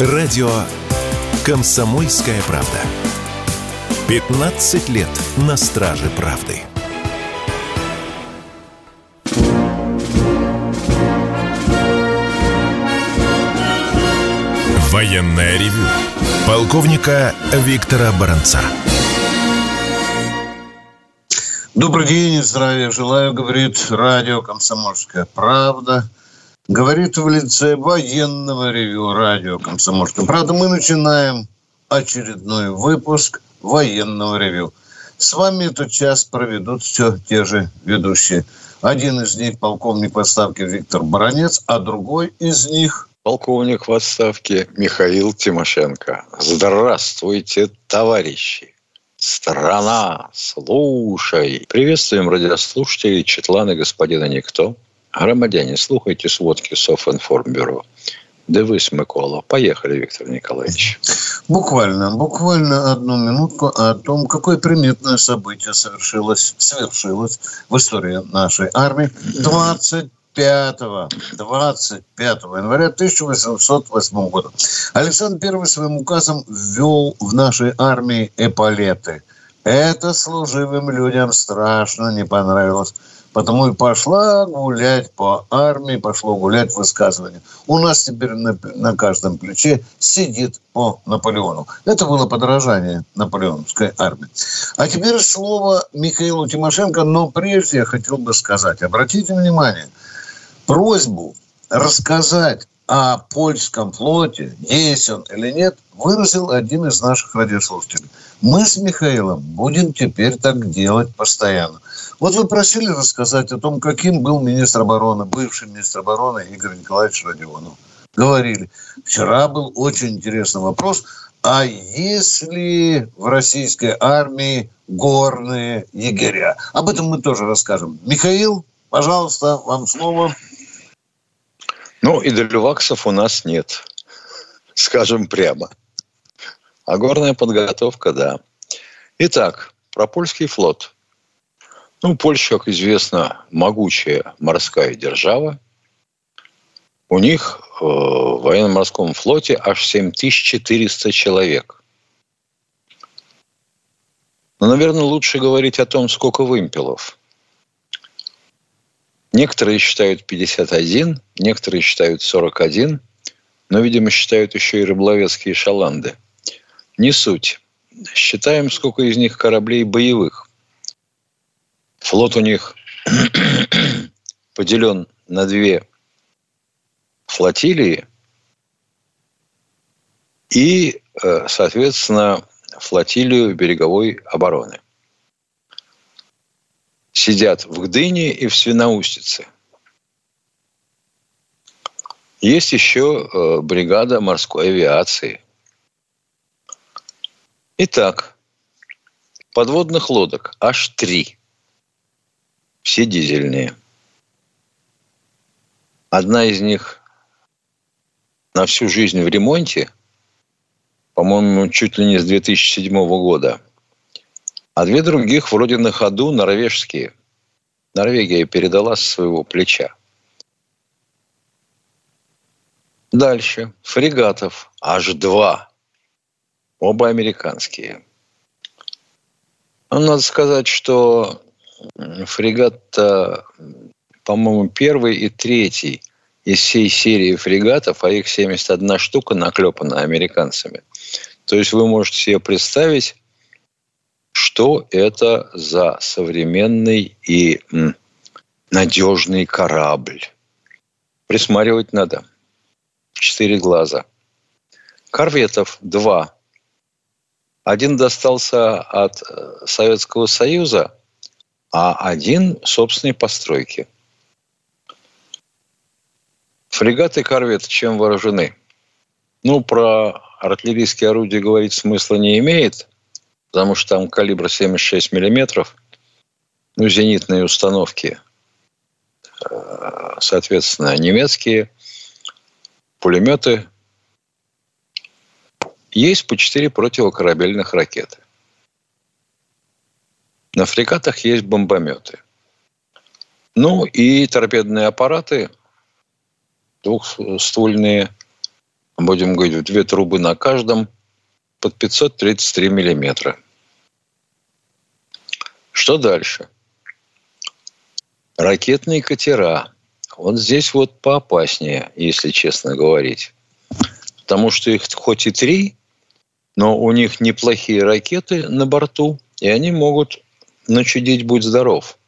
Радио «Комсомольская правда». 15 лет на страже правды. Военная ревю. Полковника Виктора Баранца. Добрый день, здравия желаю, говорит радио «Комсомольская правда». Говорит в лице военного ревю радио «Комсомольская правда». Мы начинаем очередной выпуск военного ревю. С вами этот час проведут все те же ведущие. Один из них полковник в отставке Виктор Баранец, а другой из них полковник в отставке Михаил Тимошенко. Здравствуйте, товарищи! Страна, слушай! Приветствуем радиослушателей Четлана господина Никто. Громадяне, слухайте сводки Софинформбюро. Дивись, Микола. Поехали, Виктор Николаевич. Буквально, буквально одну минутку о том, какое приметное событие совершилось, свершилось в истории нашей армии 25 25 января 1808 года. Александр I своим указом ввел в нашей армии эполеты. Это служивым людям страшно не понравилось. Потому и пошла гулять по армии, пошло гулять высказывание. У нас теперь на, на каждом плече сидит по Наполеону. Это было подражание наполеоновской армии. А теперь слово Михаилу Тимошенко, но прежде я хотел бы сказать, обратите внимание, просьбу рассказать о польском флоте, есть он или нет, выразил один из наших радиослушателей. Мы с Михаилом будем теперь так делать постоянно. Вот вы просили рассказать о том, каким был министр обороны, бывший министр обороны Игорь Николаевич Родионов. Говорили. Вчера был очень интересный вопрос. А если в российской армии горные егеря? Об этом мы тоже расскажем. Михаил, пожалуйста, вам слово. Ну, и дельваксов у нас нет. Скажем прямо. А горная подготовка, да. Итак, про польский флот. Ну, Польша, как известно, могучая морская держава. У них э, в военно-морском флоте аж 7400 человек. Но, наверное, лучше говорить о том, сколько вымпелов. Некоторые считают 51, некоторые считают 41, но, видимо, считают еще и рыболовецкие шаланды. Не суть. Считаем, сколько из них кораблей боевых. Флот у них поделен на две флотилии и, э, соответственно, флотилию береговой обороны. Сидят в Гдыне и в Свиноустице. Есть еще э, бригада морской авиации. Итак, подводных лодок аж три – все дизельные. Одна из них на всю жизнь в ремонте, по-моему, чуть ли не с 2007 года. А две других вроде на ходу норвежские. Норвегия передала с своего плеча. Дальше. Фрегатов аж два. Оба американские. Ну, надо сказать, что фрегат, по-моему, первый и третий из всей серии фрегатов, а их 71 штука наклепана американцами. То есть вы можете себе представить, что это за современный и надежный корабль. Присматривать надо. Четыре глаза. Корветов два. Один достался от э, Советского Союза – а один собственной постройки. Фрегаты и корветы чем вооружены? Ну, про артиллерийские орудия говорить смысла не имеет, потому что там калибр 76 миллиметров, ну, зенитные установки, э, соответственно, немецкие, пулеметы. Есть по 4 противокорабельных ракеты. На фрегатах есть бомбометы. Ну и торпедные аппараты двухствольные будем говорить, две трубы на каждом, под 533 миллиметра. Что дальше? Ракетные катера. Вот здесь вот поопаснее, если честно говорить. Потому что их хоть и три, но у них неплохие ракеты на борту, и они могут начудить «Будь здоров».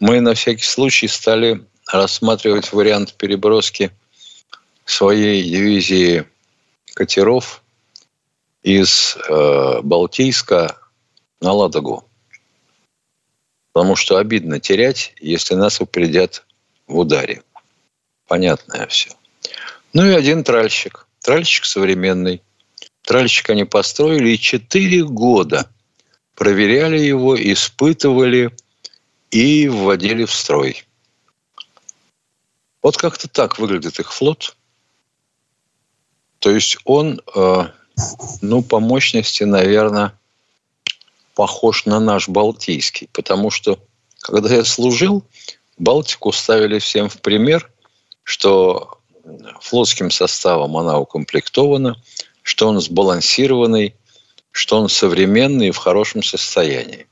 Мы на всякий случай стали рассматривать вариант переброски своей дивизии катеров из э, Балтийска на Ладогу. Потому что обидно терять, если нас упредят в ударе. Понятное все. Ну и один тральщик. Тральщик современный. Тральщик они построили и четыре года проверяли его, испытывали и вводили в строй. Вот как-то так выглядит их флот. То есть он, э, ну, по мощности, наверное, похож на наш Балтийский. Потому что, когда я служил, Балтику ставили всем в пример, что флотским составом она укомплектована, что он сбалансированный, что он современный и в хорошем состоянии.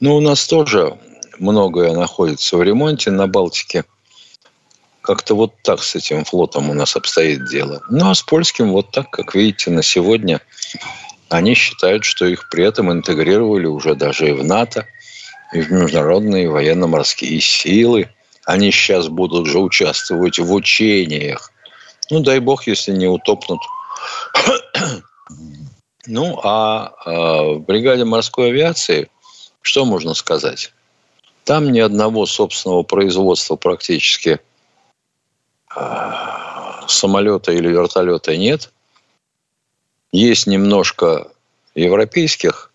Ну, у нас тоже многое находится в ремонте на Балтике. Как-то вот так с этим флотом у нас обстоит дело. Ну, а с польским вот так, как видите, на сегодня они считают, что их при этом интегрировали уже даже и в НАТО, и в международные военно-морские силы. Они сейчас будут же участвовать в учениях. Ну, дай бог, если не утопнут. ну, а, а в бригаде морской авиации, что можно сказать? Там ни одного собственного производства практически а, самолета или вертолета нет. Есть немножко европейских,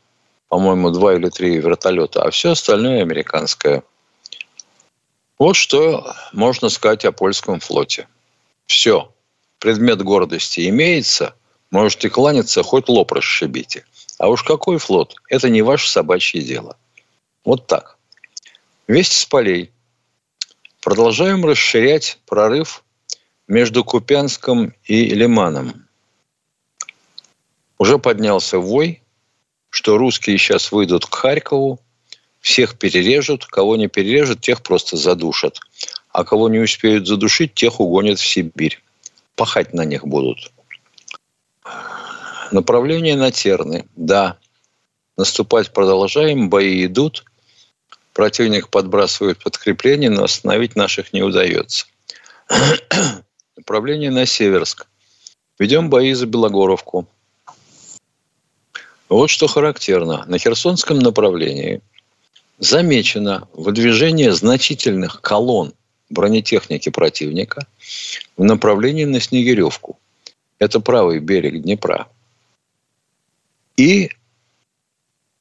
по-моему, два или три вертолета, а все остальное американское. Вот что можно сказать о польском флоте. Все. Предмет гордости имеется. Можете кланяться, хоть лоб расшибите. А уж какой флот, это не ваше собачье дело. Вот так. Вести с полей. Продолжаем расширять прорыв между Купянском и Лиманом уже поднялся вой, что русские сейчас выйдут к Харькову, всех перережут, кого не перережут, тех просто задушат. А кого не успеют задушить, тех угонят в Сибирь. Пахать на них будут. Направление на Терны. Да, наступать продолжаем, бои идут. Противник подбрасывает подкрепление, но остановить наших не удается. Направление на Северск. Ведем бои за Белогоровку. Вот что характерно. На Херсонском направлении замечено выдвижение значительных колонн бронетехники противника в направлении на Снегиревку. Это правый берег Днепра. И,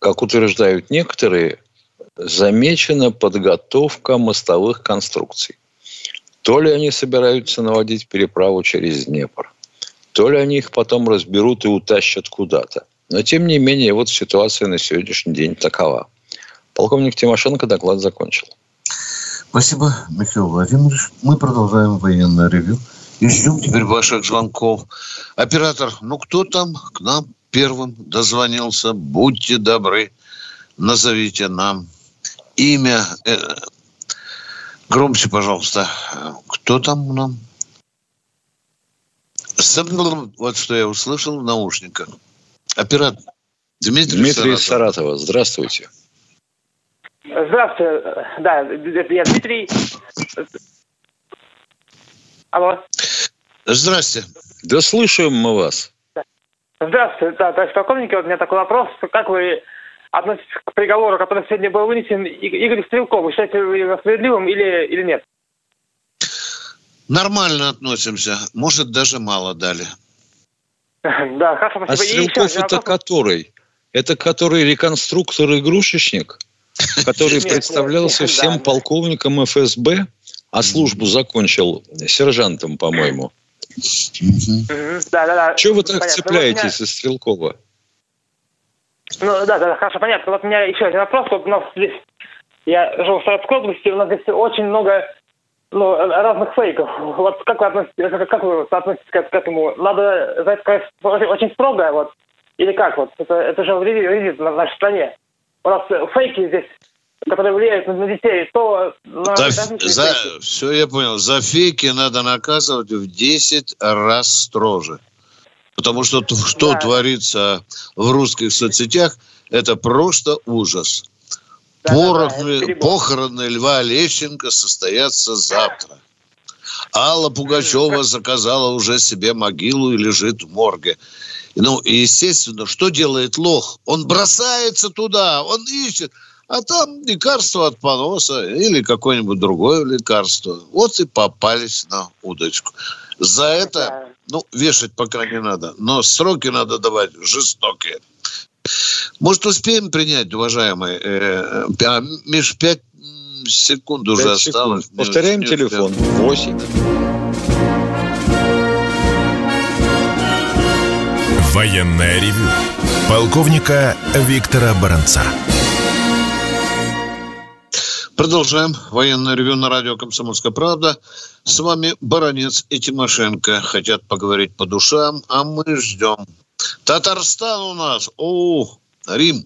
как утверждают некоторые, замечена подготовка мостовых конструкций. То ли они собираются наводить переправу через Днепр, то ли они их потом разберут и утащат куда-то. Но, тем не менее, вот ситуация на сегодняшний день такова. Полковник Тимошенко доклад закончил. Спасибо, Михаил Владимирович. Мы продолжаем военное ревю. И ждем теперь ваших звонков. Оператор, ну кто там к нам первым дозвонился? Будьте добры, назовите нам имя. Э, громче, пожалуйста. Кто там нам? Вот что я услышал в наушниках. Оператор. Дмитрий, Дмитрий из Саратова. Здравствуйте. Здравствуйте. Да, я Дмитрий. Алло. Здрасте. Да слушаем мы вас. Здравствуйте, да, товарищ полковник, вот у меня такой вопрос. Как вы относитесь к приговору, который сегодня был вынесен Игорь Стрелков? Вы считаете его справедливым или, или нет? Нормально относимся. Может, даже мало дали. Да, хорошо, спасибо. А Стрелков это вопрос... который? Это который реконструктор-игрушечник, который представлялся всем полковником ФСБ, а службу закончил сержантом, по-моему. Чего вы так цепляетесь за Стрелкова? Ну, да, да, хорошо, понятно. Вот у меня еще один вопрос. Вот у нас здесь, я живу в Саратовской области, у нас здесь очень много ну, разных фейков. Вот как вы относитесь, как вы относитесь к, к этому? Надо за это очень строго, вот, или как? Вот это, это же вредит на нашей стране. У нас фейки здесь которые влияют на детей, то... На за, за, все я понял. За фейки надо наказывать в 10 раз строже. Потому что что да. творится в русских соцсетях, это просто ужас. Да, Порохны, да, да, похороны Льва Лещенко состоятся завтра. Алла Пугачева заказала уже себе могилу и лежит в морге. Ну, и естественно, что делает лох? Он бросается туда, он ищет. А там лекарство от поноса или какое-нибудь другое лекарство. Вот и попались на удочку. За это, ну, вешать пока не надо, но сроки надо давать жестокие. Может, успеем принять, уважаемые? Э, а, Миш, пять секунд уже 5 осталось. Секунд. Повторяем телефон. 8. Военная ревю. Полковника Виктора Баранца. Продолжаем. Военное ревю на радио «Комсомольская правда». С вами Баранец и Тимошенко. Хотят поговорить по душам, а мы ждем. Татарстан у нас. О, Рим.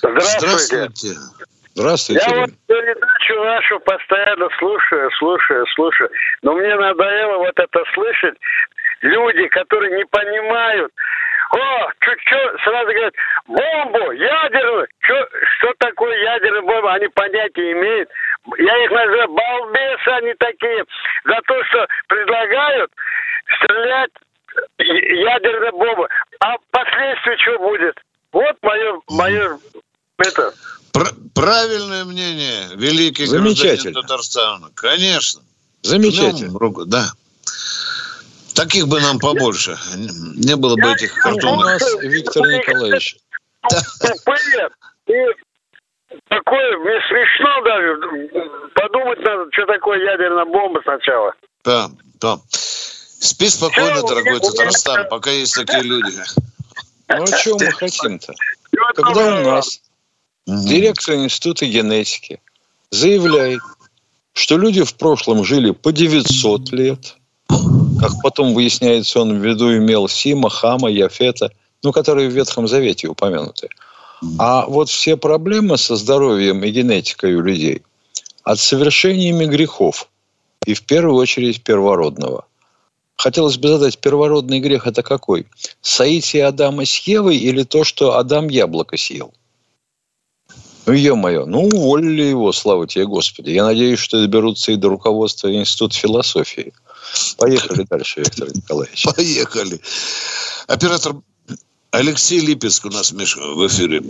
Здравствуйте. Здравствуйте. Здравствуйте. Я вот передачу вашу постоянно слушаю, слушаю, слушаю. Но мне надоело вот это слышать. Люди, которые не понимают, о, чуть-чуть, сразу говорят, бомбу, ядерную. Что, что такое ядерная бомба? Они понятия имеют. Я их называю балбесы они такие. За то, что предлагают стрелять ядерная бомба. А последствия что будет? Вот мое, мое это... Правильное мнение, великий гражданин Татарстана. Конечно. Замечательно. Руку, да. Таких бы нам побольше. Не было бы этих картонов. У нас Виктор Николаевич. Такое, мне смешно даже. Подумать надо, что такое ядерная бомба сначала. Да, да. Спи спокойно, дорогой Татарстан, пока есть такие люди. Ну, а чего мы хотим-то? Когда у нас директор Института генетики заявляет, что люди в прошлом жили по 900 лет, как потом выясняется, он в виду имел Сима, Хама, Яфета, ну, которые в Ветхом Завете упомянуты. А вот все проблемы со здоровьем и генетикой у людей от совершениями грехов, и в первую очередь первородного. Хотелось бы задать, первородный грех это какой? Соитие Адама с Евой или то, что Адам яблоко съел? Ну, ё-моё, ну, уволили его, слава тебе, Господи. Я надеюсь, что доберутся и до руководства Института философии. Поехали дальше, Виктор Николаевич. Поехали. Оператор Алексей Липецк у нас, Миша, в эфире.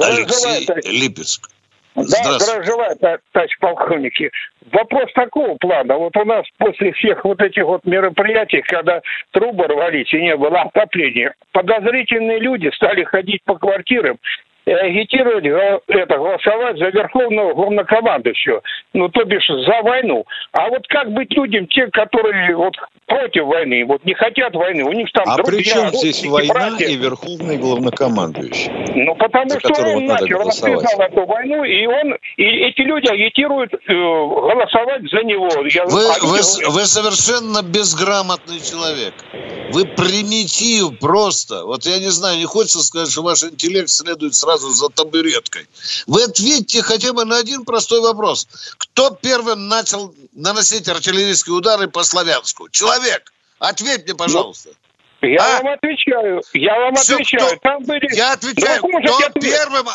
Алексей Липецк. Да, здравия желаю, товарищ полковники. Вопрос такого плана. Вот у нас после всех вот этих вот мероприятий, когда трубы рвались и не было отопления, подозрительные люди стали ходить по квартирам и агитировать это, голосовать за верховного главнокомандующего, ну, то бишь за войну. А вот как быть людям, те, которые вот против войны, вот не хотят войны, у них там А друзья, при чем здесь война братья. и верховный главнокомандующий? Ну, потому что он начал, расписал эту войну, и он, и эти люди агитируют э, голосовать за него. Я, вы, вы, вы совершенно безграмотный человек. Вы примитив просто. Вот я не знаю, не хочется сказать, что ваш интеллект следует сразу сразу за табуреткой. Вы ответьте хотя бы на один простой вопрос. Кто первым начал наносить артиллерийские удары по Славянску? Человек. Ответь мне, пожалуйста. Я а? вам отвечаю. Я вам Все, отвечаю. Кто... Там были... Я отвечаю. Ну, кто ответ... первым...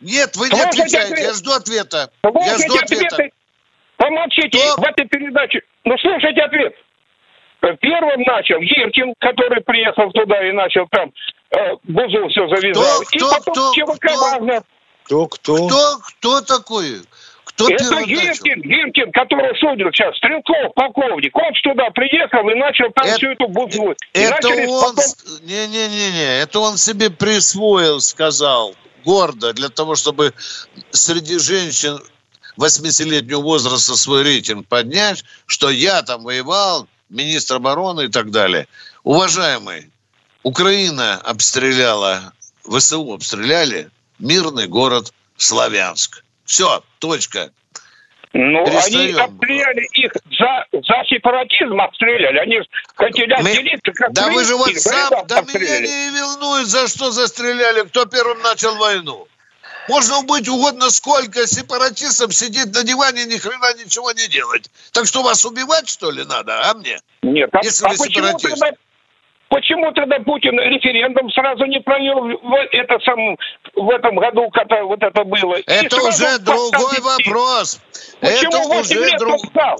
Нет, вы не отвечаете. Ответ... Я жду ответа. Слушайте я жду ответа. Ответы. Помолчите кто... в этой передаче. Ну, слушайте ответ. Первым начал Гиркин, который приехал туда и начал там Бузу все завязал. Кто, и потом кто, ЧВК кто. Кто, кто? Кто, кто такой? Кто Это Гиркин, Гиркин, который судил сейчас, Стрелков, полковник. Он сюда приехал и начал там это, всю эту бузу. Это он... Не-не-не, это он себе присвоил, сказал, гордо, для того, чтобы среди женщин 80-летнего возраста свой рейтинг поднять, что я там воевал, министр обороны и так далее. Уважаемый, Украина обстреляла, ВСУ обстреляли мирный город Славянск. Все, точка. Ну, Перестаем. они обстреляли их за, за сепаратизм, обстреляли. Они хотели отделиться, как Да вы же вот сам, да меня не волнует, за что застреляли, кто первым начал войну. Можно быть угодно сколько сепаратистов сидеть на диване, ни хрена ничего не делать. Так что вас убивать, что ли, надо, а мне? Нет, а, Если а вы почему, сепаратист. Почему тогда Путин референдум сразу не провел в, это сам, в этом году, когда вот это было? Это уже другой детей? вопрос. Почему Это 8 уже лет друг... ждал?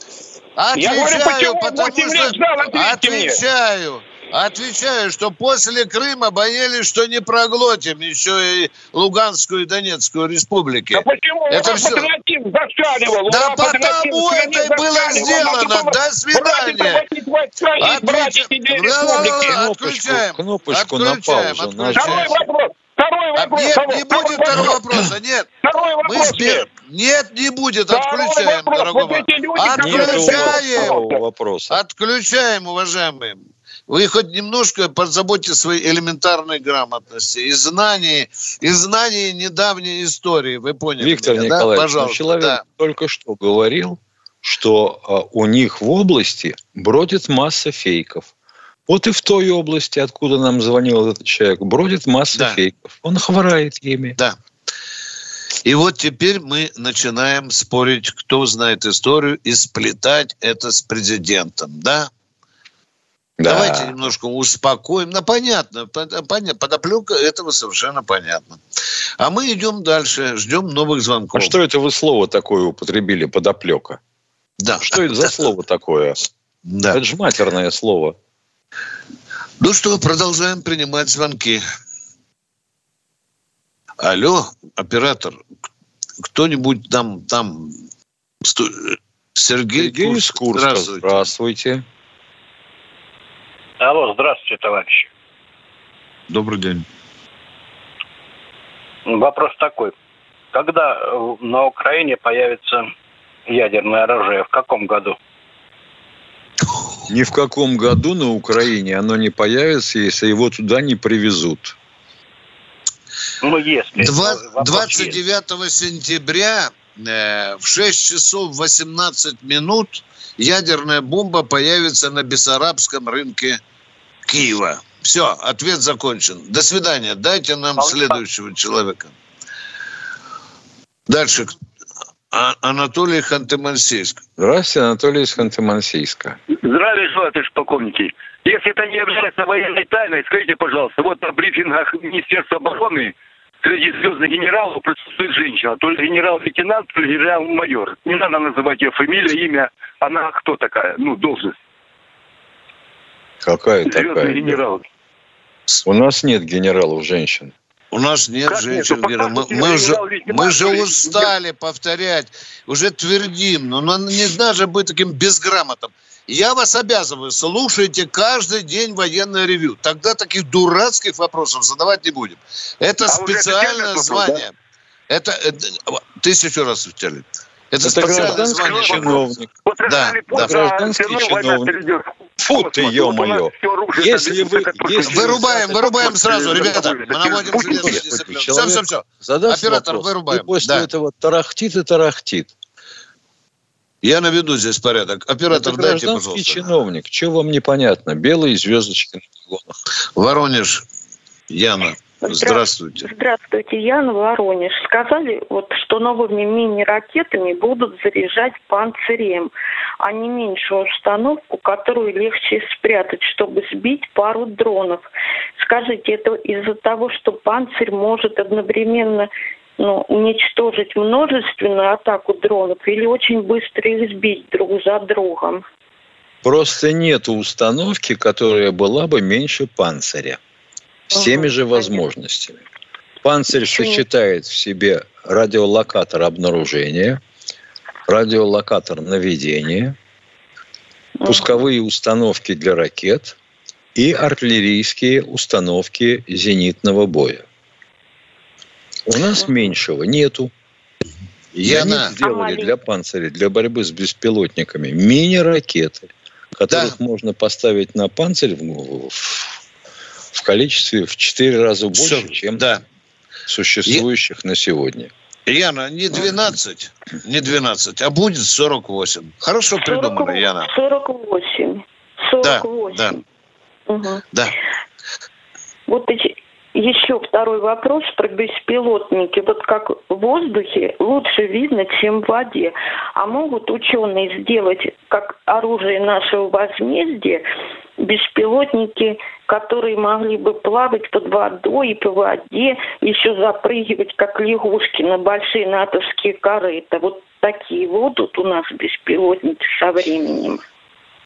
Я говорю, Отвечаю, почему потому 8 лет ждал? Ответьте мне. Отвечаю. Что после Крыма боялись, что не проглотим еще и Луганскую и Донецкую республики. А почему Это патриотизм зашкаливал? Да потому это и было зашкаливал. сделано. До свидания. отключаем. кнопочку на паузу отключаем. Второй вопрос. Второй А, вопрос. Нет, второй- не будет второго вопроса, нет. Второй Мы вопрос. сбер... нет. Нет, не будет. Второй Отключаем, дорогой Вот Отключаем. вопроса. Отключаем, уважаемые. Вы хоть немножко позаботьтесь о своей элементарной грамотности и знании, и знании недавней истории. Вы поняли Виктор меня, да? Николаевич, ну, Пожалуйста. человек да. только что говорил, что а, у них в области бродит масса фейков. Вот и в той области, откуда нам звонил этот человек, бродит масса Да. фейков. Он хворает ими. Да. И вот теперь мы начинаем спорить, кто знает историю, и сплетать это с президентом, да? Да. Давайте немножко успокоим. Ну, понятно, пон- понятно, подоплека этого совершенно понятно. А мы идем дальше, ждем новых А звонков. что это вы слово такое употребили, подоплека? Да. Что это за слово такое? Да. Это же матерное слово. Ну что, продолжаем принимать звонки. Алло, оператор, кто-нибудь там, там, Сергей, Сергей из Курск, Курска. здравствуйте. Здравствуйте. Алло, здравствуйте, товарищи. Добрый день. Вопрос такой. Когда э, на Украине появится ядерное оружие? В каком году? Ни в каком году на Украине оно не появится, если его туда не привезут. Ну, если. Два- Вопрос есть. 29 сентября э, в 6 часов 18 минут ядерная бомба появится на Бессарабском рынке Киева. Все, ответ закончен. До свидания. Дайте нам следующего человека. Дальше. А- Анатолий Ханты-Мансийск. Здравствуйте, Анатолий из Ханты-Мансийска. Здравия желаю, товарищ полковники. Если это не является военной тайной, скажите, пожалуйста, вот на брифингах Министерства обороны среди звездных генералов присутствует женщина. То ли генерал-лейтенант, то ли генерал-майор. Не надо называть ее фамилия, имя. Она кто такая? Ну, должность. Какая Звездный такая? генерал. У нас нет генералов женщин. У нас нет Как женщин, нет? Ну, Вера. Мы, мы же, мы же устали повторять, уже твердим, но ну, не надо быть таким безграмотным. Я вас обязываю, слушайте каждый день военное ревю. Тогда таких дурацких вопросов задавать не будем. Это А специальное вопрос, звание. Это, это тысячу раз повторяю. Это, Это специальное гражданский звание. чиновник. Вот Да, да. Гражданский чиновник. Фу ты, ё-моё. Если вы- если- Вырубаем, вырубаем сразу, ребята. Мы наводим железную. Все, все, все. Задаст Оператор, вопрос, вырубаем. и после Да. этого тарахтит и тарахтит. Я наведу здесь порядок. Оператор, Это дайте, пожалуйста. чиновник. Чего вам непонятно? Белые звездочки на погонах. Воронеж. Яна. Здравствуйте. Здравствуйте, Яна Воронеж. Сказали, вот, что новыми мини-ракетами будут заряжать панцирем, а не меньшую установку, которую легче спрятать, чтобы сбить пару дронов. Скажите, это из-за того, что панцирь может одновременно ну, уничтожить множественную атаку дронов или очень быстро их сбить друг за другом? Просто нет установки, которая была бы меньше панциря. С теми Ага, же возможностями. Панцирь сочетает в себе радиолокатор обнаружения, радиолокатор наведения, пусковые установки для ракет и артиллерийские установки зенитного боя. У нас меньшего нету. И Яна. они сделали для панциря, для борьбы с беспилотниками мини-ракеты, которых можно поставить на панцирь в, в количестве в 4 раза больше, Всё, чем Да. существующих на сегодня. Яна, не 12, не 12, а будет 48. Хорошо придумали, Яна. 48. 48. Да, да. Угу. Да. Вот эти- еще второй вопрос про беспилотники. Вот как в воздухе лучше видно, чем в воде. А могут ученые сделать как оружие нашего возмездия беспилотники, которые могли бы плавать под водой и по воде, еще запрыгивать, как лягушки, на большие натовские корыта. Вот такие будут у нас беспилотники со временем.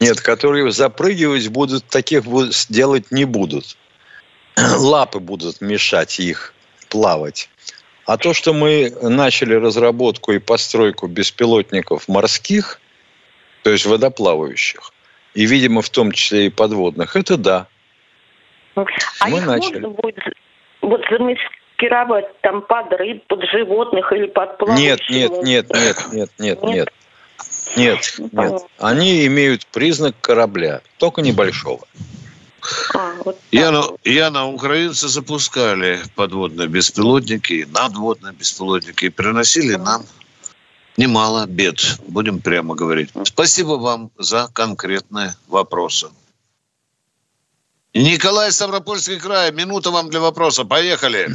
Нет, которые запрыгивать будут, таких делать не будут. Лапы будут мешать их плавать. А то, что мы начали разработку и постройку беспилотников морских, то есть водоплавающих, и, видимо, в том числе и подводных, это да. А Мы их начали. можно будет вот замаскировать там под рыб, под животных или под Нет, плавающих? нет, нет, нет, нет, нет, Нет? нет. Нет, нет. Они имеют признак корабля, только небольшого. А, вот так. Яна, Яна, украинцы запускали подводные беспилотники, надводные беспилотники, и приносили нам немало бед, будем прямо говорить. Спасибо вам за конкретные вопросы. Николай Ставропольский край, минута вам для вопроса. Поехали.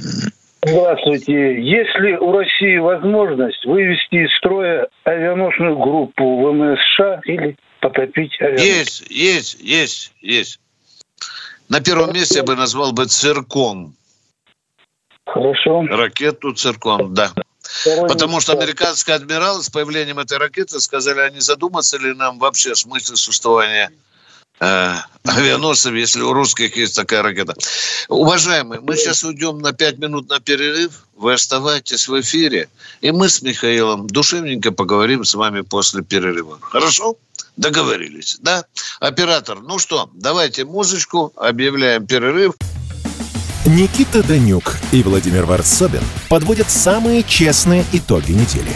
Здравствуйте. Есть ли у России возможность вывести из строя авианосную группу ВМС США или потопить авианос? Есть, есть, есть, есть. На первом месте я бы назвал бы циркон. Хорошо. Ракету циркон, да. Второй Потому что американские адмиралы с появлением этой ракеты сказали, а не задуматься ли нам вообще о смысле существования э, авианосцев, если у русских есть такая ракета. Уважаемые, мы сейчас уйдем на пять минут на перерыв. Вы оставайтесь в эфире. И мы с Михаилом душевненько поговорим с вами после перерыва. Хорошо? Договорились, да? Оператор, ну что, давайте музычку, объявляем перерыв. Никита Данюк и Владимир Варсобин подводят самые честные итоги недели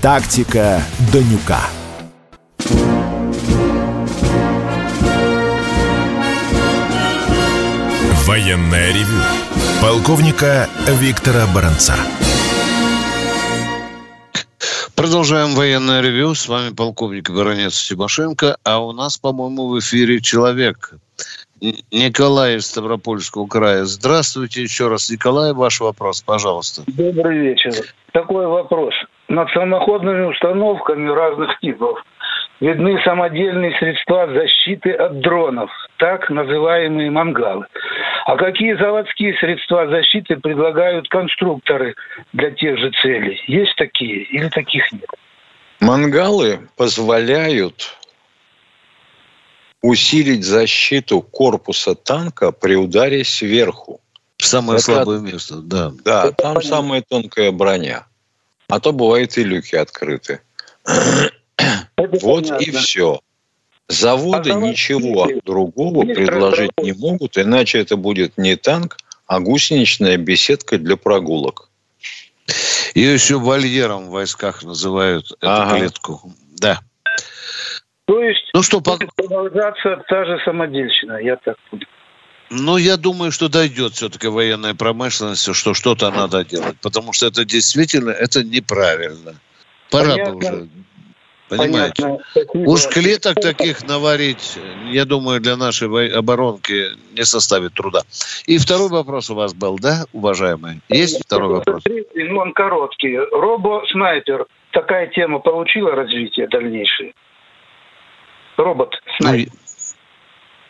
«Тактика Данюка». Военное ревю полковника Виктора Баранца. Продолжаем военное ревю. С вами полковник Баронец Тимошенко. А у нас, по-моему, в эфире человек. Николай из Ставропольского края. Здравствуйте еще раз. Николай, ваш вопрос, пожалуйста. Добрый вечер. Такой вопрос. Над самоходными установками разных типов видны самодельные средства защиты от дронов, так называемые мангалы. А какие заводские средства защиты предлагают конструкторы для тех же целей? Есть такие или таких нет? Мангалы позволяют усилить защиту корпуса танка при ударе сверху. Самое Это- слабое место, да. Да, там самая тонкая броня. А то бывает и люки открыты. Это Вот и понятно. все. Заводы А ничего другого есть предложить не могут, иначе это будет не танк, а гусеничная беседка для прогулок. Ее еще вольером в войсках называют, эту Ага. клетку. Да. То есть Ну что, по- будет продолжаться та же самодельщина, я так понял. Ну, я думаю, что дойдет все-таки военная промышленность, что что-то надо делать. Потому что это действительно, это неправильно. Пора бы Понятно. уже. Понимаете? Понятно. Уж клеток таких наварить, я думаю, для нашей оборонки не составит труда. И второй вопрос у вас был, да, уважаемый? Есть второй вопрос? Третий, ну он короткий. Робо-снайпер. Такая тема получила развитие дальнейшее? Ну, Робот-снайпер.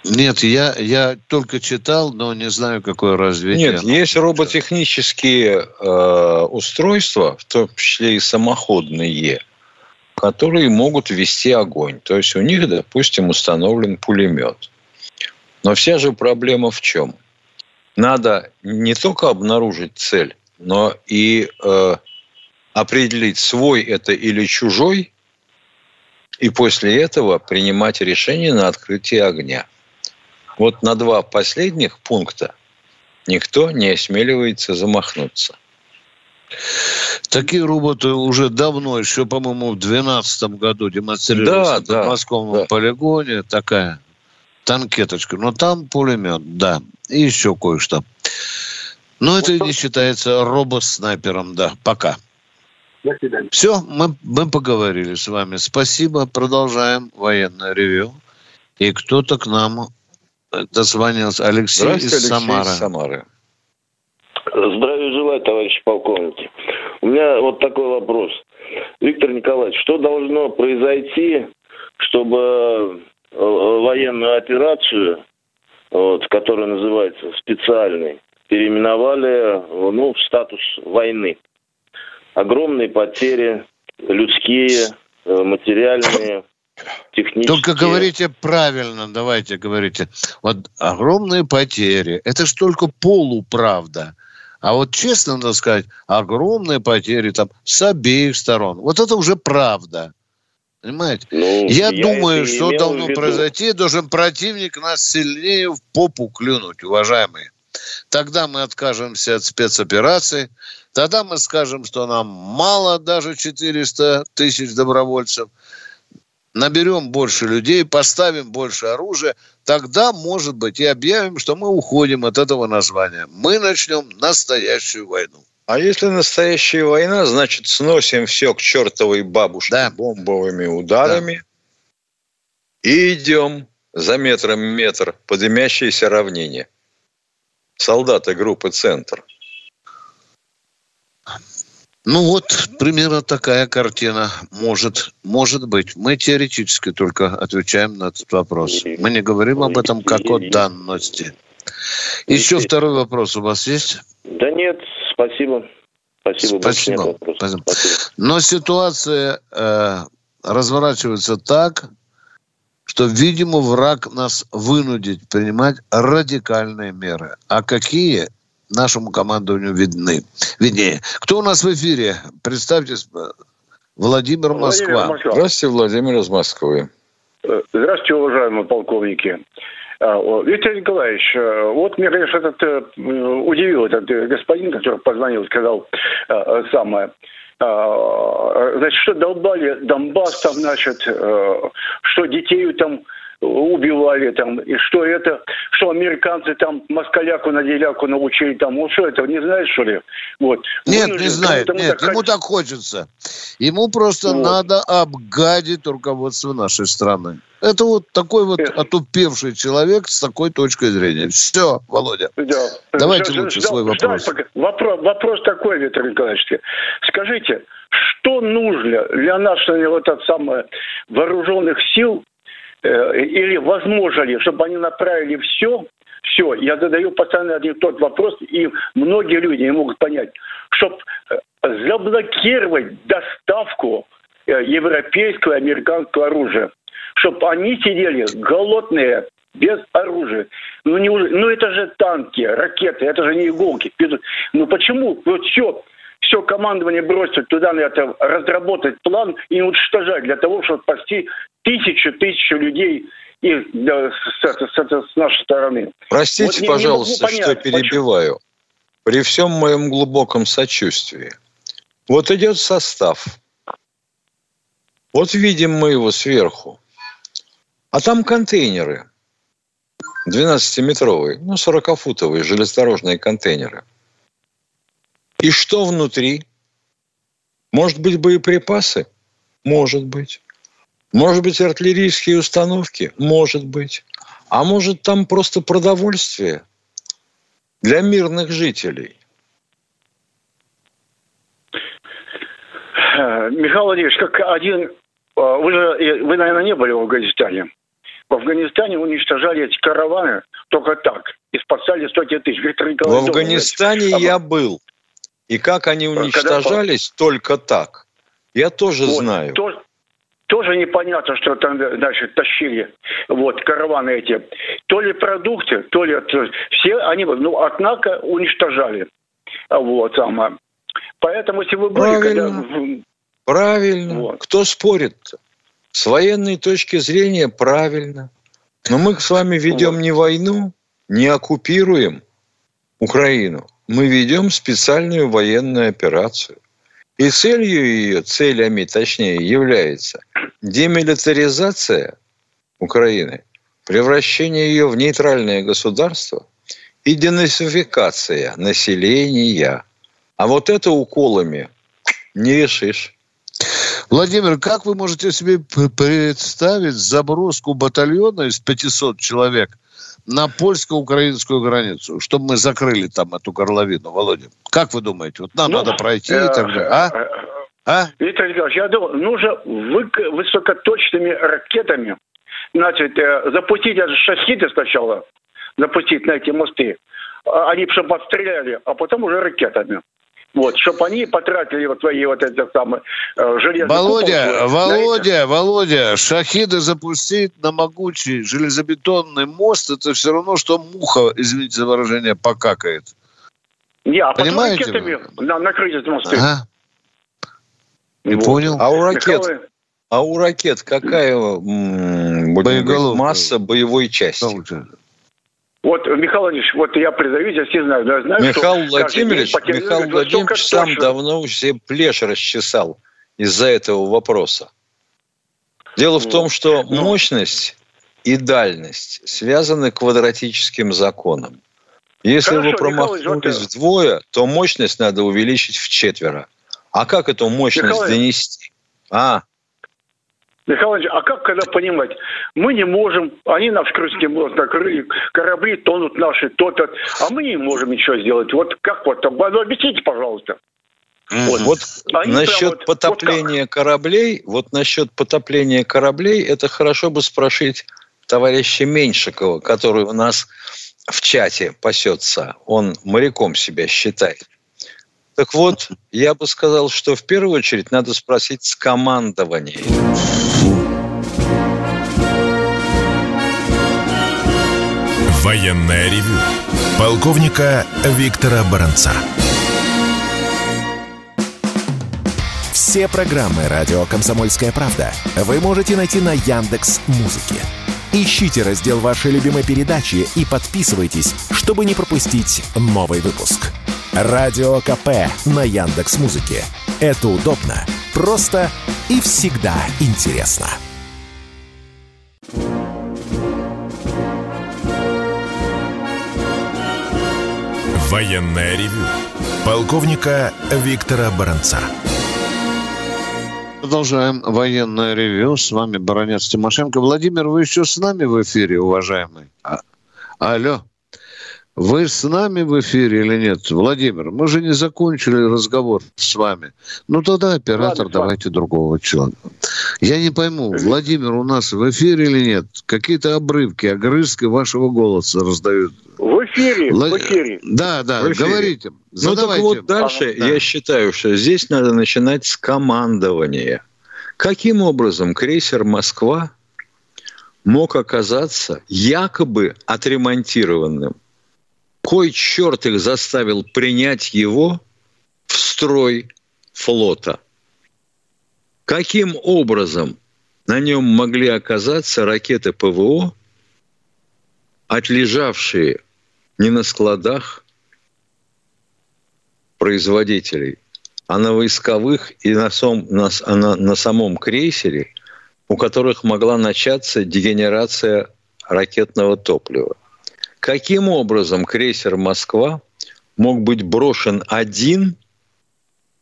Нет, я, я только читал, но не знаю, какое развитие. Нет, есть роботехнические э, устройства, в том числе и самоходные, которые могут вести огонь. То есть у них, допустим, установлен пулемет. Но вся же проблема в чем? Надо не только обнаружить цель, но и э, определить, свой это или чужой, и после этого принимать решение на открытие огня. Вот на два последних пункта никто не осмеливается замахнуться. Такие роботы уже давно, еще, по-моему, в 2012 году демонстрировались Да, на да, подмосковном да. полигоне. Такая танкеточка. Но там пулемет, да. И еще кое-что. Но это не считается робот-снайпером, да. Пока. До свидания. Все, мы, мы поговорили с вами. Спасибо. Продолжаем военное ревю. И кто-то к нам дозвонился. Алексей Здравствуйте, из Алексей Самары. из Самары. Здравия желаю, товарищи полковники. У меня вот такой вопрос. Виктор Николаевич, что должно произойти, чтобы э, военную операцию, вот, которая называется специальной, переименовали ну, в статус войны? Огромные потери людские, э, материальные, технические. Только говорите правильно, давайте говорите. Вот огромные потери. Это ж только полуправда. А вот честно надо сказать, огромные потери там с обеих сторон. Вот это уже правда. Понимаете? Ну, я, я думаю, что должно произойти, должен противник нас сильнее в попу клюнуть, уважаемые. Тогда мы откажемся от спецопераций, тогда мы скажем, что нам мало даже 400 тысяч добровольцев, наберем больше людей, поставим больше оружия, тогда, может быть, и объявим, что мы уходим от этого названия. Мы начнем настоящую войну. А если настоящая война, значит, сносим все к чертовой бабушке Да. бомбовыми ударами и идем за метром метр по дымящейся равнине. Солдаты группы «Центр». Ну вот, примерно такая картина может, может быть. Мы теоретически только отвечаем на этот вопрос. Мы не говорим об этом как о данности. Еще второй вопрос у вас есть? Да нет, спасибо. Спасибо. Спасибо. Но ситуация э, разворачивается так, что, видимо, враг нас вынудит принимать радикальные меры. А какие нашему командованию видны? Виднее. Кто у нас в эфире? Представьтесь. э, Владимир Москва. Владимир Москва. Здравствуйте, Владимир из Москвы. Э, Здравствуйте, уважаемые полковники. А, Виктор Николаевич, э, вот меня, конечно, этот, э, удивил этот господин, который позвонил, сказал самое. А, Значит, что долбали Донбасс там, значит, что детей там убивали там, и что это, что американцы там москаляку на деляку научили там, ну что это, не знаешь, что ли? Вот. Нет, Вынужден не знает. Нет, так ему так хочется. Ему просто Вот. надо обгадить руководство нашей страны. Это вот такой вот Эх. отупевший человек с такой точкой зрения. Все, Володя. Да. Давайте Ждал- лучше ждал- свой ждал вопрос. пока. Вопрос, вопрос такой, Виктор Николаевич. Скажите, что нужно для наших вот самое, вооруженных сил, э, или возможно ли, чтобы они направили все, все, я задаю постоянно один тот вопрос, и многие люди не могут понять, чтобы заблокировать доставку э, европейского и американского оружия, чтобы они сидели голодные, без оружия. Ну, не, ну это же танки, ракеты, это же не иголки. Ну почему? Вот все, все командование бросит туда на это, разработать план и уничтожать для того, чтобы спасти тысячу, тысячу людей из, да, с, с- с- нашей стороны. Простите, Вот не- не пожалуйста, понять, что почему- перебиваю. При всем моем глубоком сочувствии. Вот идет состав. Вот видим мы его сверху. А там контейнеры. 12-метровые, ну, 40-футовые железнодорожные контейнеры. И что внутри? Может быть, боеприпасы? Может быть. Может быть, артиллерийские установки? Может быть. А может, там просто продовольствие для мирных жителей? Михаил Владимирович, как один... э, Вы, же, вы, наверное, не были в Афганистане. В Афганистане уничтожали эти караваны только так. И спасали сотни тысяч. Виктор В Николаевич Афганистане я был. И как они Когда уничтожались только так. Я тоже Вот. знаю. То- тоже непонятно, что там, значит, тащили вот, караваны эти. То ли продукты, то ли... все они, ну, однако, уничтожали. Вот, там. Поэтому если вы были, Правильно. когда... Правильно. Вот. Кто спорит-то? С военной точки зрения правильно. Но мы с вами ведем не войну, не оккупируем Украину. Мы ведем специальную военную операцию. И целью ее, целями точнее, является демилитаризация Украины, превращение ее в нейтральное государство и денацификация населения. А вот это уколами не решишь. Владимир, как вы можете себе представить заброску батальона из 500 человек на польско-украинскую границу, чтобы мы закрыли там эту горловину, Володя? Как вы думаете? Вот нам Ну, надо пройти и э, так далее. А? э, А? Виктор Николаевич, я думаю, нужно высокоточными ракетами значит, э, запустить это шахиды сначала, запустить на эти мосты. А Они чтобы отстреляли, а потом уже ракетами. Вот, чтобы они потратили вот свои вот эти самые э, железные Володя, куполы на Володя, Володя, шахиды запустить на могучий железобетонный мост, это все равно, что муха, извините за выражение, покакает. Не, а потом Понимаете ракетами на, накрыть эти мосты. Ага. Не Вот. понял. А у ракет, Михаил, а у ракет какая м, Боеголовка. масса боевой части? Вот, Михаил Владимирович, вот я признаюсь, я все знаю, я знаю, что Михаил каждый Владимирович, Михаил Владимирович «Сколько сам точно?» давно все плешь расчесал из-за этого вопроса. Дело в том, что Ну. мощность и дальность связаны квадратическим законом. Если Хорошо, вы промахнулись вдвое, то мощность надо увеличить в четверо. А как эту мощность Михаил донести? А, Михаил Иванович, а как когда понимать? Мы не можем, они наш Крымский мост накрыли, корабли тонут наши, то-то, а мы не можем ничего сделать. Вот как вот, ну, объясните, пожалуйста. Вот, вот Они насчет вот- потопления кораблей, вот насчет потопления кораблей, это хорошо бы спросить товарища Меньшикова, который у нас в чате пасется. Он моряком себя считает. Так вот, я бы сказал, что в первую очередь надо спросить с командования. Военное ревю полковника Виктора Баранца. Все программы радио Комсомольская правда вы можете найти на Яндекс Музыке. Ищите раздел вашей любимой передачи и подписывайтесь, чтобы не пропустить новый выпуск. Радио КП на Яндекс Музыке. Это удобно, просто и всегда интересно. Военное ревю полковника Виктора Баранца. Продолжаем военное ревю. С вами Баранец Тимошенко. Владимир, вы еще с нами в эфире, уважаемый? А- Алло. Вы с нами в эфире или нет? Владимир, мы же не закончили разговор с вами. Ну тогда оператор Ладно, давайте другого человека. Я не пойму, Владимир у нас в эфире или нет? Какие-то обрывки, огрызки вашего голоса раздают. В эфире, Вла- в эфире. Да, да, В эфире. говорите. Ну так Задавайте. вот дальше Да. я считаю, что здесь надо начинать с командования. Каким образом крейсер «Москва» мог оказаться якобы отремонтированным? Кой черт их заставил принять его в строй флота? Каким образом на нем могли оказаться ракеты ПВО, отлежавшие не на складах производителей, а на войсковых и на, сом- на с- на- на самом крейсере, у которых могла начаться дегенерация ракетного топлива. Каким образом крейсер «Москва» мог быть брошен один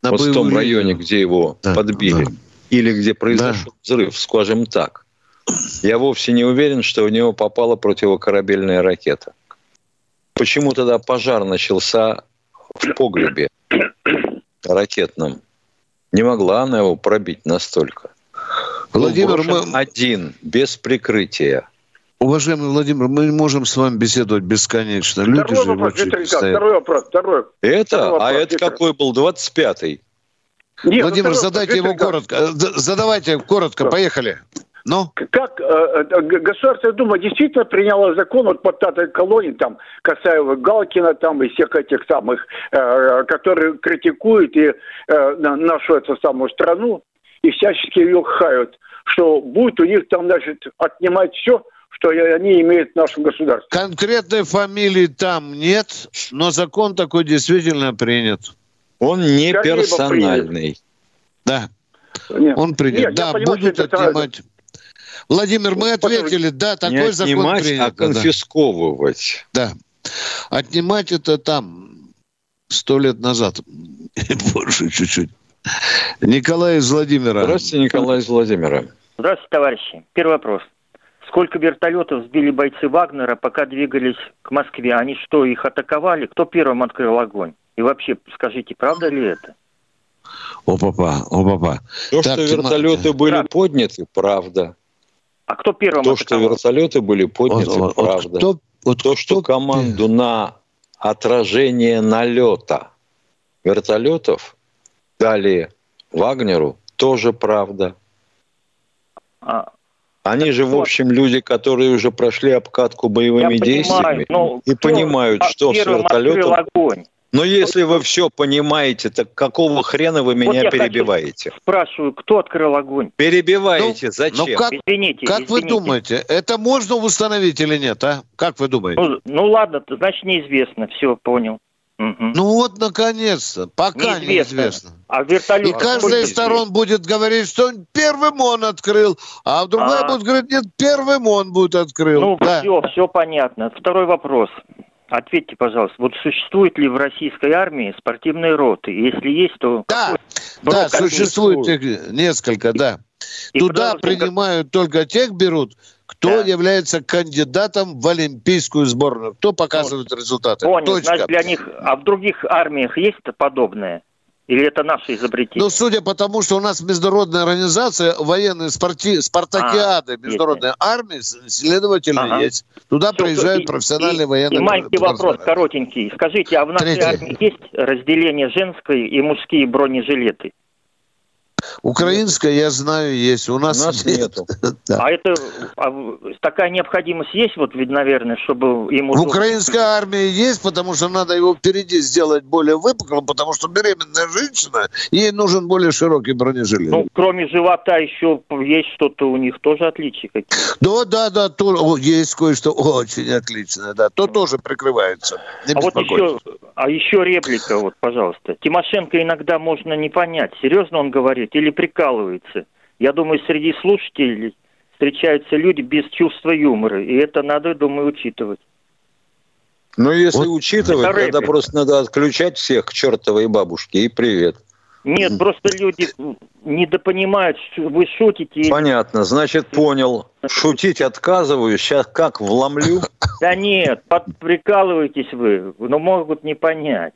На вот в том боевую районе, линию. где его Да, подбили, да. или где произошел взрыв, скажем так. Я вовсе не уверен, что в него попала противокорабельная ракета. Почему тогда пожар начался в погребе ракетном? Не могла она его пробить настолько. Владимир, мы, один, без прикрытия. Уважаемый Владимир, мы можем с вами беседовать бесконечно. Люди Второй вопрос, Виктор Николаевич, стоят. второй вопрос, второй. Это, Второй а вопрос, это Виктор. какой был? 25-й. Нет, ну, Владимир, второй задайте вопрос, его Виктор коротко. Э, Задавайте коротко, поехали. Ну? Как э, э, Государственная Дума действительно приняла закон вот под этой колонии, там, Касаева Галкина, там, и всех этих самых, э, которые критикуют и э, нашу эту самую страну, и всячески ее хают, что будет у них там, значит, отнимать все, что они имеют в нашем государстве. Конкретной фамилии там нет, но закон такой действительно принят. Он не Скорее персональный. Да. Нет. Он принят. Нет, да, понимаю, будут отнимать. Владимир, мы ответили, да, такой не закон принят. а конфисковывать. Да. Отнимать это там сто лет назад. Больше чуть-чуть. Николай из Владимира. Здравствуйте, Николай из Владимира. Здравствуйте, товарищи. Первый вопрос. Сколько вертолетов сбили бойцы Вагнера, пока двигались к Москве? Они что, их атаковали? Кто первым открыл огонь? И вообще, скажите, правда ли это? О, папа, о, папа. То, так, что вертолеты были правда. подняты, правда. А кто первым То, атаковал? что вертолеты были подняты, вот, правда. Вот, кто, вот То, что кто... команду на отражение налета вертолетов дали Вагнеру, тоже правда. А, они же, в общем, люди, которые уже прошли обкатку боевыми Я действиями понимаю, и понимают, что с вертолетом... Огонь. Но если вы все понимаете, так какого хрена вы меня вот перебиваете? спрашиваю, кто открыл огонь? Перебиваете, ну, зачем? Ну как, извините, как извините. вы думаете, это можно установить или нет, а? Как вы думаете? Ну, ну ладно, значит неизвестно, все, понял. Угу. Ну вот, наконец-то, пока неизвестно. неизвестно. А вертолет... И каждая из сторон будет говорить, что первым он открыл, а другая а... будет говорить, нет, первым он будет открыл. Ну да. все, все понятно. Второй вопрос. Ответьте, пожалуйста, вот существует ли в российской армии спортивные роты? Если есть, то... Да, да, существует их несколько, да. И Туда принимают только тех берут, кто да. является кандидатом в олимпийскую сборную, кто показывает вот. результаты. Понял, Точка. значит, для них... А в других армиях есть подобное? Или это наше изобретение? Ну, судя по тому, что у нас международная организация военные спарти... спартакиады а, международной есть. армии, следовательно, ага. есть. Туда Все, приезжают и, профессиональные и, военные. И маленький вопрос, коротенький. Скажите, а в нашей Третий. армии есть разделение женской и мужские бронежилеты? Украинская, я знаю, есть. У нас, У нас нет. нету. да. А это а, такая необходимость есть, вот ведь, наверное, чтобы ему... В украинской армии есть, потому что надо его впереди сделать более выпуклым, потому что беременная женщина, ей нужен более широкий бронежилет. Ну, кроме живота еще есть что-то у них тоже отличия какие-то. Да, да, да, то, есть кое-что очень отличное, да. То тоже прикрывается. Не а вот еще, а еще реплика, вот, пожалуйста. Тимошенко иногда можно не понять, серьезно он говорит или прикалывается. Я думаю, среди слушателей встречаются люди без чувства юмора, и это надо, думаю, учитывать. Ну, если вот учитывать, тогда просто надо отключать всех к чертовой бабушке и привет. Нет, просто люди недопонимают, что вы шутите. Понятно, значит, понял. Шутить отказываю, сейчас как вломлю? Да нет, прикалываетесь вы, но могут не понять.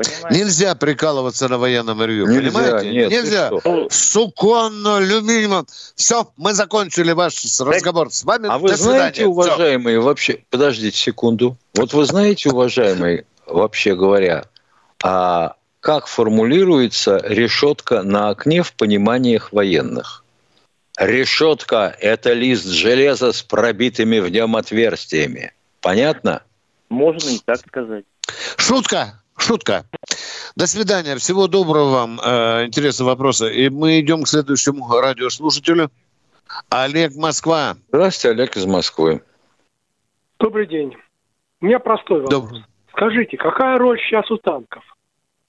Понимаете? Нельзя прикалываться на военном ревью, Нельзя, понимаете? Нет, Нельзя. Суконно, люминиум. Все, мы закончили ваш разговор с вами. А вы знаете, уважаемые, Все. вообще... Подождите секунду. Вот вы знаете, уважаемые, вообще говоря, а как формулируется решетка на окне в пониманиях военных? Решетка – это лист железа с пробитыми в нем отверстиями. Понятно? Можно и так сказать. Шутка. Шутка. До свидания. Всего доброго вам. Э, интересные вопросы. И мы идем к следующему радиослушателю. Олег Москва. Здравствуйте, Олег из Москвы. Добрый день. У меня простой вопрос. Добрый. Скажите, какая роль сейчас у танков?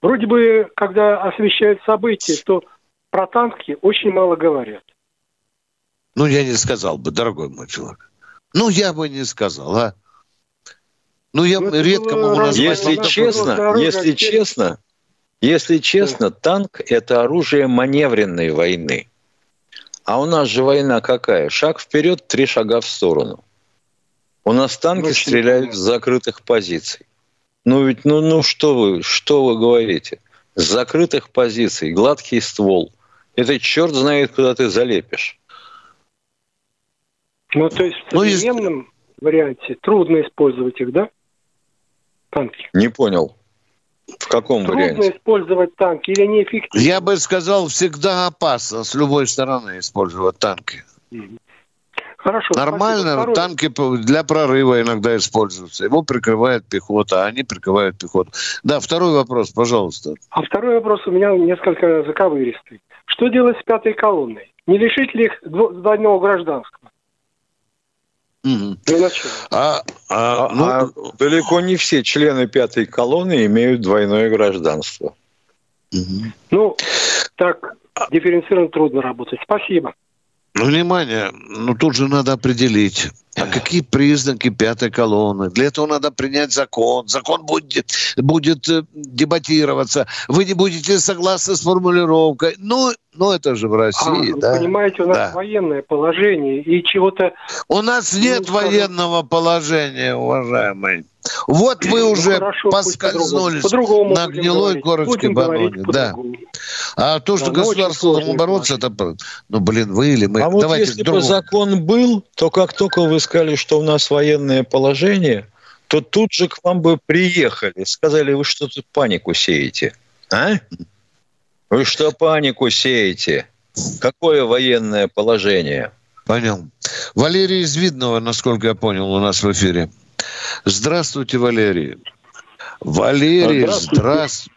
Вроде бы, когда освещают события, то про танки очень мало говорят. Ну, я не сказал бы, дорогой мой человек. Ну, я бы не сказал, а? Ну, я ну, редко могу назвать... Если честно, если честно, если честно, танк – это оружие маневренной войны. А у нас же война какая? Шаг вперед, три шага в сторону. У нас танки ну, стреляют с закрытых позиций. Ну ведь, ну, ну что вы, что вы говорите? С закрытых позиций, гладкий ствол. Это черт знает, куда ты залепишь. Ну, то есть в современном ну, варианте трудно использовать их, да? Танки. Не понял. В каком Трудно варианте? использовать танки или неэффективно? Я бы сказал, всегда опасно с любой стороны использовать танки. Хорошо. Нормально, спасибо. танки для прорыва иногда используются. Его прикрывает пехота, а они прикрывают пехоту. Да, второй вопрос, пожалуйста. А второй вопрос у меня несколько заковыристый. Что делать с пятой колонной? Не лишить ли их двойного гражданства? Угу. А, а, ну, а далеко не все члены пятой колонны имеют двойное гражданство. Угу. Ну, так дифференцированно трудно работать. Спасибо. Ну, внимание, ну тут же надо определить, а какие признаки пятой колонны? Для этого надо принять закон. Закон будет, будет э, дебатироваться. Вы не будете согласны с формулировкой. Ну, ну это же в России, а, да? Вы понимаете, у нас да. военное положение и чего-то... У нас нет ну, военного положения, уважаемый. Вот вы ну, уже хорошо, поскользнулись по на гнилой корочке баноне. Да. А то, что да, государство должно бороться, это... Ну, блин, вы или мы. А вот если бы закон был, то как только вы сказали, что у нас военное положение, то тут же к вам бы приехали. Сказали, вы что тут панику сеете? А? Вы что панику сеете? Какое военное положение? Понял. Валерий из Видного, насколько я понял, у нас в эфире. Здравствуйте, Валерий. Валерий, здравствуйте.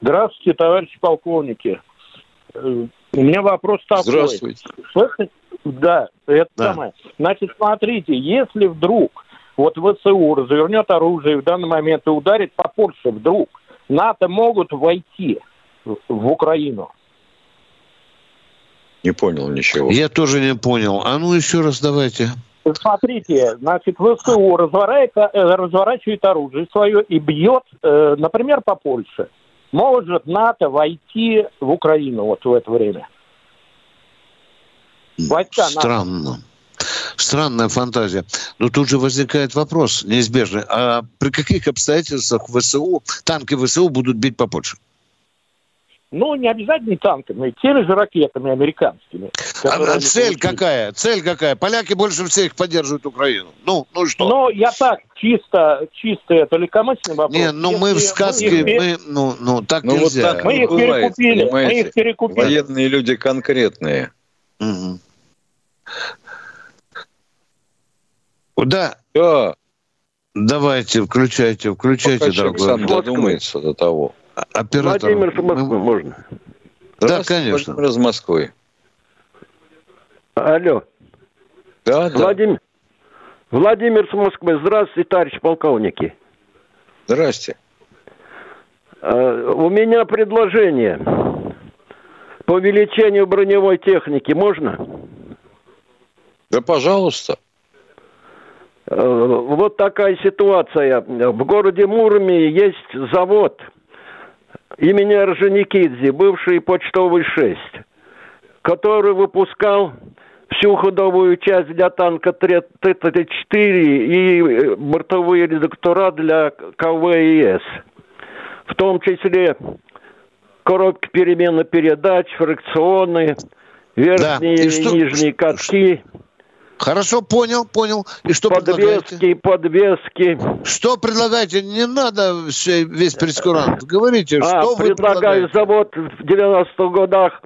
Здравствуйте, товарищи полковники. Э, у меня вопрос такой. Здравствуйте. Да, это да. самое. Значит, смотрите, если вдруг вот ВСУ развернет оружие в данный момент и ударит по Польше вдруг, НАТО могут войти в Украину. Не понял ничего. Я тоже не понял. А ну еще раз давайте. Смотрите, значит, ВСУ разворачивает, э, оружие свое и бьет, э, например, по Польше. Может НАТО войти в Украину вот в это время? Войска Странно. НАТО. Странная фантазия. Но тут же возникает вопрос неизбежный. А при каких обстоятельствах ВСУ, танки ВСУ будут бить по Польше? Ну, не обязательно танками, теми же ракетами американскими. А цель какая? Цель какая? Поляки больше всех поддерживают Украину. Ну, ну что? Ну, я так, чисто, чисто это легкомысленный вопрос. Не, ну мы в сказке, мы, мы, ну, ну так ну, нельзя. Вот так мы их бывает, перекупили, понимаете? мы их перекупили. Военные люди конкретные. Угу. Да. Да. Давайте, включайте, включайте, дорогой. Сам додумается до того. Оператор. Владимир из Москвы, можно? Да, конечно. Владимир из Москвы. Алло. Да, да. Владимир, Владимир с Москвы. Здравствуйте, товарищ полковники. Здрасте. Uh, у меня предложение по увеличению броневой техники. Можно? Да, пожалуйста. Uh, вот такая ситуация. В городе Муроме есть завод – имени Орджоникидзе, бывший почтовый 6, который выпускал всю ходовую часть для танка Т-34 и бортовые редактора для КВИС. В том числе коробки перемены передач, фрикционы, верхние да. и, и нижние катки. Хорошо, понял, понял. И что подвески, предлагаете? подвески. Что предлагаете? Не надо весь прескурант. Говорите, а, что вы предлагаю завод в 90-х годах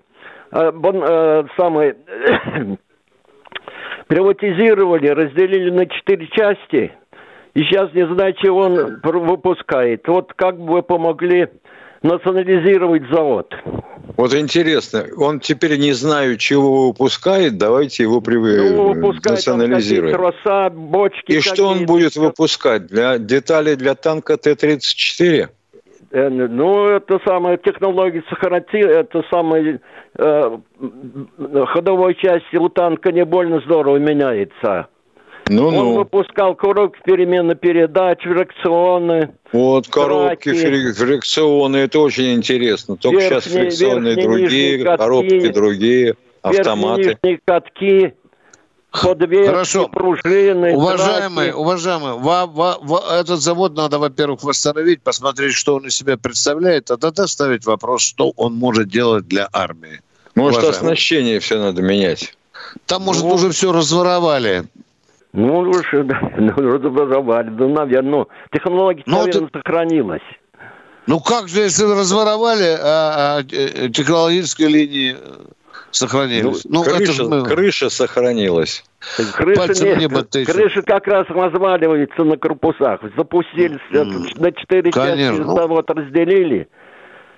э, бон, э, самый приватизировали, разделили на четыре части. И сейчас не знаю, чего он выпускает. Вот как бы вы помогли национализировать завод. Вот интересно, он теперь не знаю, чего выпускает, давайте его при... ну, национализируем. Троса, бочки И что он будет выпускать? Для деталей для танка Т-34? Э, ну, это самая технология сохранить, это самая э, ходовой части у танка не больно здорово меняется. Ну, Он ну. выпускал коробки перемены передач, фрикционы. Вот коробки, траки. фрикционы, это очень интересно. Только верхние, сейчас фрикционные другие, катки, коробки другие, автоматы. Верхние катки, подвески, Хорошо. пружины. Уважаемый, траки. уважаемый, ва, ва, ва, этот завод надо, во-первых, восстановить, посмотреть, что он из себя представляет, а тогда ставить вопрос, что он может делать для армии. Может, уважаемый. оснащение все надо менять. Там, может, ну, уже все разворовали. Ну, уж, ну, разобрали, ну, наверное, ну, технология, ну, наверное, ты... сохранилась. Ну, как же, если разворовали, а, а э, технологической линии сохранились. Ну, ну крыша, это мы... крыша сохранилась. Крыша, не, небо крыша как раз разваливается на корпусах. Запустили mm. на четыре части завод разделили.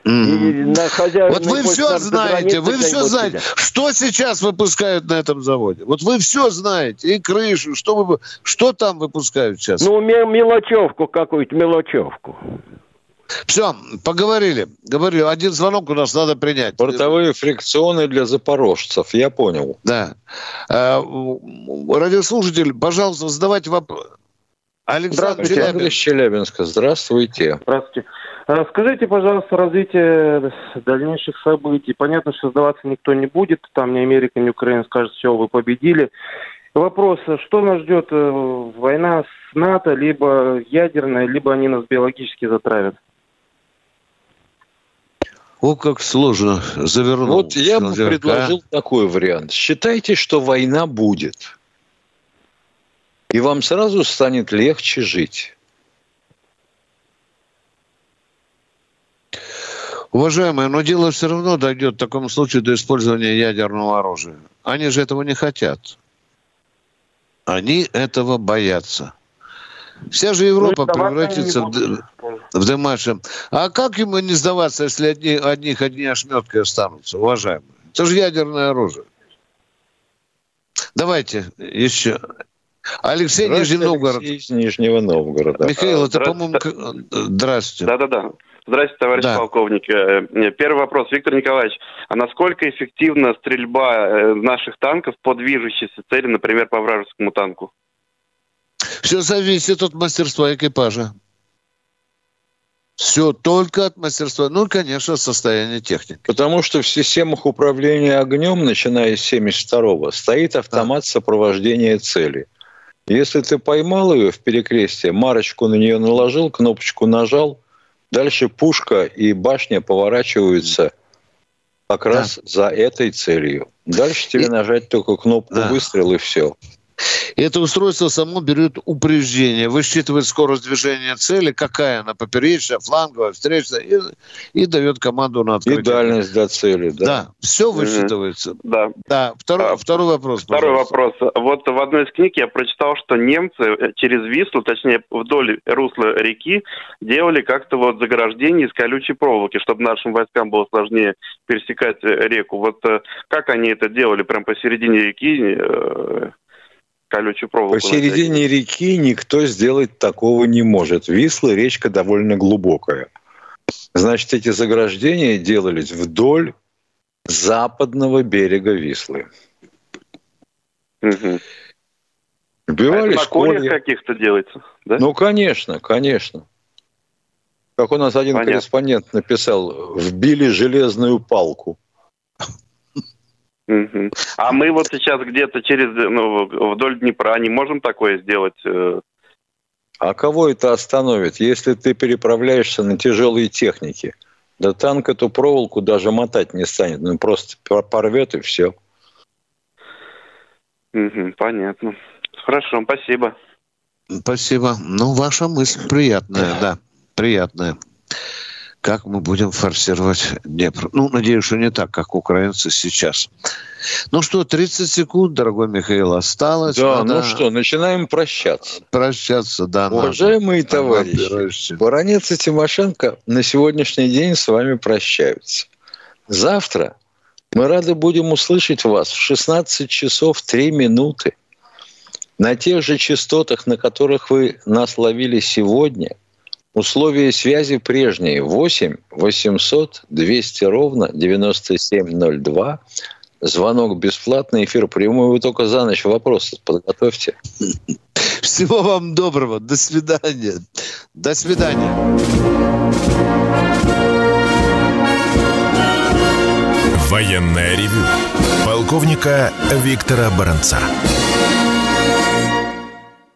Mm. вот вы все знаете, вы все знаете. Что сейчас выпускают на этом заводе? Вот вы все знаете. И крышу, что, вы, что там выпускают сейчас? Ну, мелочевку какую-то, мелочевку. Все, поговорили. Говорю, один звонок у нас надо принять. Бортовые фрикционы для запорожцев, я понял. Да. А, радиослушатель, пожалуйста, задавайте вопрос. Александр Челябинск. Челябинска. Здравствуйте. Здравствуйте. Расскажите, пожалуйста, развитие дальнейших событий. Понятно, что сдаваться никто не будет. Там ни Америка, ни Украина скажут, все, вы победили. Вопрос, что нас ждет? Э, война с НАТО, либо ядерная, либо они нас биологически затравят? О, как сложно завернуть. Вот я бы предложил такой вариант. Считайте, что война будет. И вам сразу станет легче жить. Уважаемые, но дело все равно дойдет в таком случае до использования ядерного оружия. Они же этого не хотят. Они этого боятся. Вся же Европа ну, превратится в, в. А как ему не сдаваться, если одни, одних одни ошметки останутся, уважаемые? Это же ядерное оружие. Давайте еще. Алексей Нижний Новгород. из Нижнего Новгорода. Михаил, это, по-моему... Здравствуйте. Да-да-да. Здравствуйте, товарищ да. полковник. Э, первый вопрос, Виктор Николаевич. А насколько эффективна стрельба э, наших танков по движущейся цели, например, по вражескому танку? Все зависит от мастерства экипажа. Все только от мастерства. Ну, конечно, состояние техники. Потому что в системах управления огнем, начиная с 72-го, стоит автомат сопровождения цели. Если ты поймал ее в перекрестие, марочку на нее наложил, кнопочку нажал, дальше пушка и башня поворачиваются как да. раз за этой целью. Дальше тебе и... нажать только кнопку да. выстрел и все. И это устройство само берет упреждение, высчитывает скорость движения цели, какая она, поперечная, фланговая, встречная, и, и дает команду на открытие. И дальность до цели, да. Да, все высчитывается. Mm-hmm. Да. Да, второй, а, второй вопрос, Второй вопрос. Вот в одной из книг я прочитал, что немцы э, через Вислу, точнее вдоль русла реки, делали как-то вот заграждение из колючей проволоки, чтобы нашим войскам было сложнее пересекать э, реку. Вот э, как они это делали? Прям посередине реки колючую проволоку. Посередине реки никто сделать такого не может. Висла речка довольно глубокая. Значит, эти заграждения делались вдоль западного берега Вислы. Угу. Убивали а на каких-то делается, да? Ну, конечно, конечно. Как у нас один Понятно. корреспондент написал, вбили железную палку. А мы вот сейчас где-то через ну, вдоль Днепра не можем такое сделать. Э? А кого это остановит, если ты переправляешься на тяжелые техники? Да танк эту проволоку даже мотать не станет, ну просто порвет и все. Угу, понятно. Хорошо, спасибо. Спасибо. Ну, ваша мысль приятная, да, приятная как мы будем форсировать Днепр. Ну, надеюсь, что не так, как украинцы сейчас. Ну что, 30 секунд, дорогой Михаил, осталось. Да, надо... ну что, начинаем прощаться. Прощаться, да. Уважаемые надо. товарищи, Баранец и Тимошенко на сегодняшний день с вами прощаются. Завтра мы рады будем услышать вас в 16 часов 3 минуты на тех же частотах, на которых вы нас ловили сегодня – Условия связи прежние. 8 800 200 ровно 9702. Звонок бесплатный, эфир прямой. Вы только за ночь вопросы подготовьте. Всего вам доброго. До свидания. До свидания. Военная ревю. Полковника Виктора Баранца.